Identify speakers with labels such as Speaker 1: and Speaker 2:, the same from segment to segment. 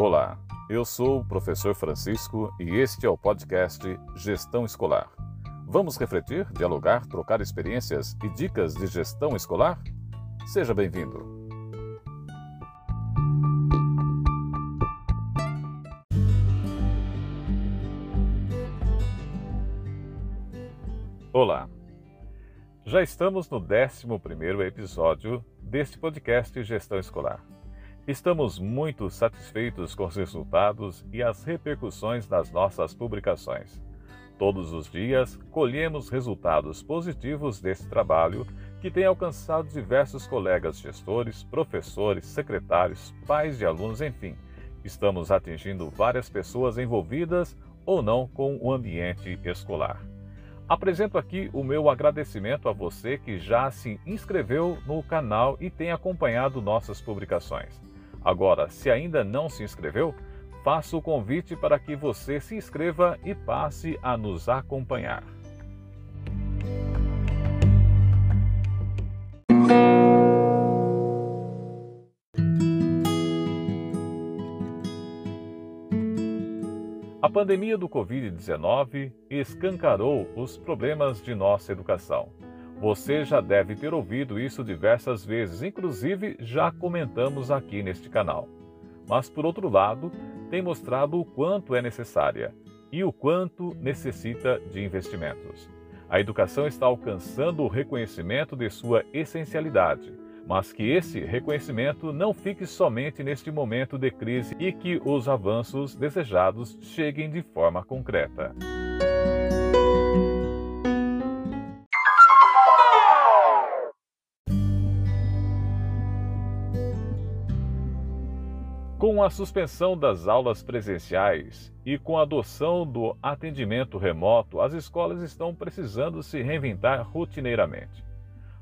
Speaker 1: Olá, eu sou o professor Francisco e este é o podcast Gestão Escolar. Vamos refletir, dialogar, trocar experiências e dicas de gestão escolar? Seja bem-vindo. Olá, já estamos no 11 episódio deste podcast Gestão Escolar. Estamos muito satisfeitos com os resultados e as repercussões das nossas publicações. Todos os dias colhemos resultados positivos desse trabalho que tem alcançado diversos colegas gestores, professores, secretários, pais de alunos, enfim. Estamos atingindo várias pessoas envolvidas ou não com o ambiente escolar. Apresento aqui o meu agradecimento a você que já se inscreveu no canal e tem acompanhado nossas publicações. Agora, se ainda não se inscreveu, faço o convite para que você se inscreva e passe a nos acompanhar. A pandemia do Covid-19 escancarou os problemas de nossa educação. Você já deve ter ouvido isso diversas vezes, inclusive já comentamos aqui neste canal. Mas, por outro lado, tem mostrado o quanto é necessária e o quanto necessita de investimentos. A educação está alcançando o reconhecimento de sua essencialidade mas que esse reconhecimento não fique somente neste momento de crise e que os avanços desejados cheguem de forma concreta. Com a suspensão das aulas presenciais e com a adoção do atendimento remoto, as escolas estão precisando se reinventar rotineiramente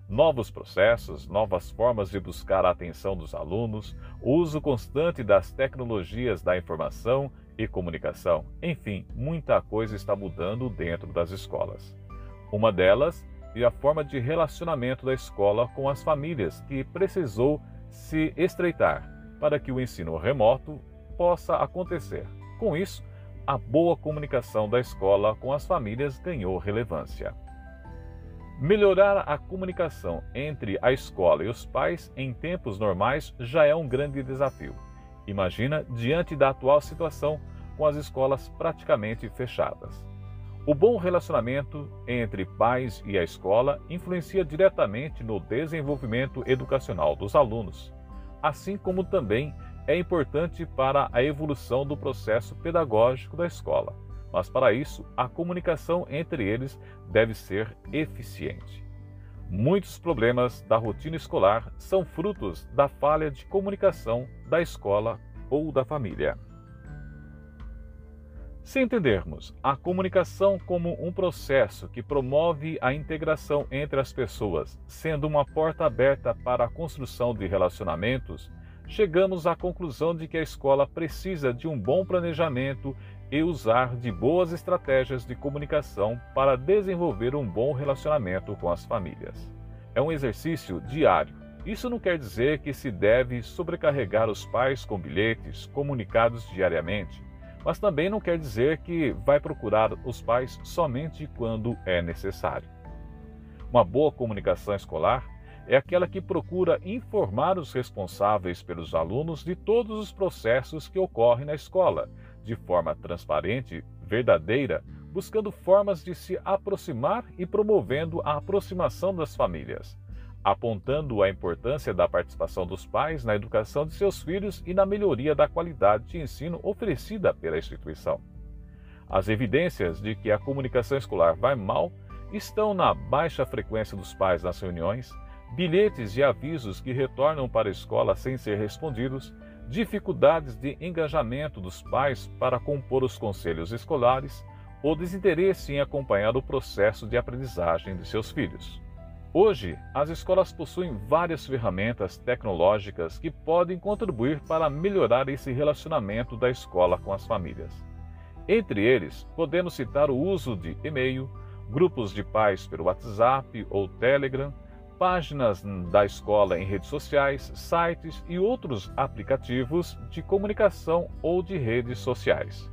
Speaker 1: novos processos, novas formas de buscar a atenção dos alunos, o uso constante das tecnologias da informação e comunicação. Enfim, muita coisa está mudando dentro das escolas. Uma delas é a forma de relacionamento da escola com as famílias, que precisou se estreitar para que o ensino remoto possa acontecer. Com isso, a boa comunicação da escola com as famílias ganhou relevância. Melhorar a comunicação entre a escola e os pais em tempos normais já é um grande desafio. Imagina diante da atual situação com as escolas praticamente fechadas. O bom relacionamento entre pais e a escola influencia diretamente no desenvolvimento educacional dos alunos, assim como também é importante para a evolução do processo pedagógico da escola mas para isso a comunicação entre eles deve ser eficiente. Muitos problemas da rotina escolar são frutos da falha de comunicação da escola ou da família. Se entendermos a comunicação como um processo que promove a integração entre as pessoas, sendo uma porta aberta para a construção de relacionamentos, chegamos à conclusão de que a escola precisa de um bom planejamento e usar de boas estratégias de comunicação para desenvolver um bom relacionamento com as famílias. É um exercício diário. Isso não quer dizer que se deve sobrecarregar os pais com bilhetes comunicados diariamente, mas também não quer dizer que vai procurar os pais somente quando é necessário. Uma boa comunicação escolar é aquela que procura informar os responsáveis pelos alunos de todos os processos que ocorrem na escola, de forma transparente, verdadeira, buscando formas de se aproximar e promovendo a aproximação das famílias, apontando a importância da participação dos pais na educação de seus filhos e na melhoria da qualidade de ensino oferecida pela instituição. As evidências de que a comunicação escolar vai mal estão na baixa frequência dos pais nas reuniões, bilhetes e avisos que retornam para a escola sem ser respondidos, dificuldades de engajamento dos pais para compor os conselhos escolares ou desinteresse em acompanhar o processo de aprendizagem de seus filhos. Hoje, as escolas possuem várias ferramentas tecnológicas que podem contribuir para melhorar esse relacionamento da escola com as famílias. Entre eles, podemos citar o uso de e-mail, grupos de pais pelo WhatsApp ou Telegram, páginas da escola em redes sociais, sites e outros aplicativos de comunicação ou de redes sociais.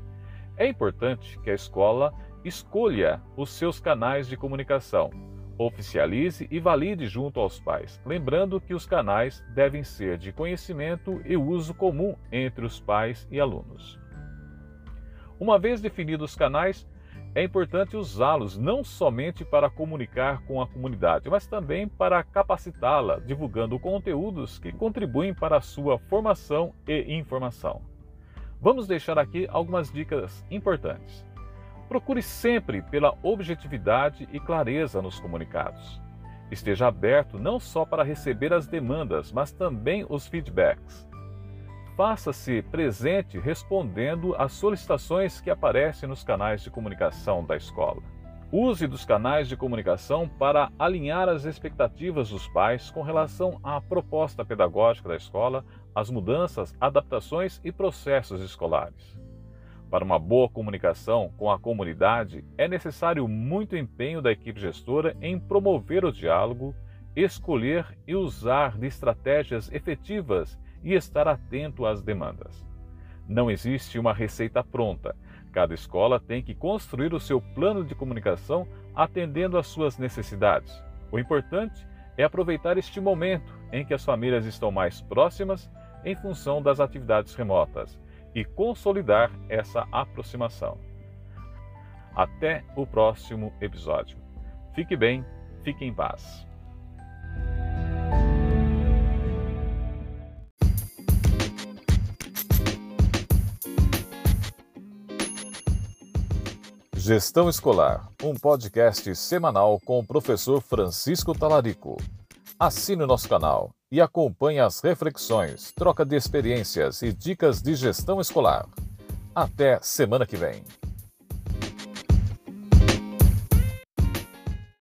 Speaker 1: É importante que a escola escolha os seus canais de comunicação, oficialize e valide junto aos pais, lembrando que os canais devem ser de conhecimento e uso comum entre os pais e alunos. Uma vez definidos os canais, é importante usá-los não somente para comunicar com a comunidade, mas também para capacitá-la, divulgando conteúdos que contribuem para a sua formação e informação. Vamos deixar aqui algumas dicas importantes. Procure sempre pela objetividade e clareza nos comunicados. Esteja aberto não só para receber as demandas, mas também os feedbacks faça-se presente respondendo às solicitações que aparecem nos canais de comunicação da escola. Use dos canais de comunicação para alinhar as expectativas dos pais com relação à proposta pedagógica da escola, as mudanças, adaptações e processos escolares. Para uma boa comunicação com a comunidade, é necessário muito empenho da equipe gestora em promover o diálogo, escolher e usar de estratégias efetivas e estar atento às demandas. Não existe uma receita pronta. Cada escola tem que construir o seu plano de comunicação atendendo às suas necessidades. O importante é aproveitar este momento em que as famílias estão mais próximas em função das atividades remotas e consolidar essa aproximação. Até o próximo episódio. Fique bem, fique em paz. Gestão Escolar, um podcast semanal com o professor Francisco Talarico. Assine o nosso canal e acompanhe as reflexões, troca de experiências e dicas de gestão escolar. Até semana que vem.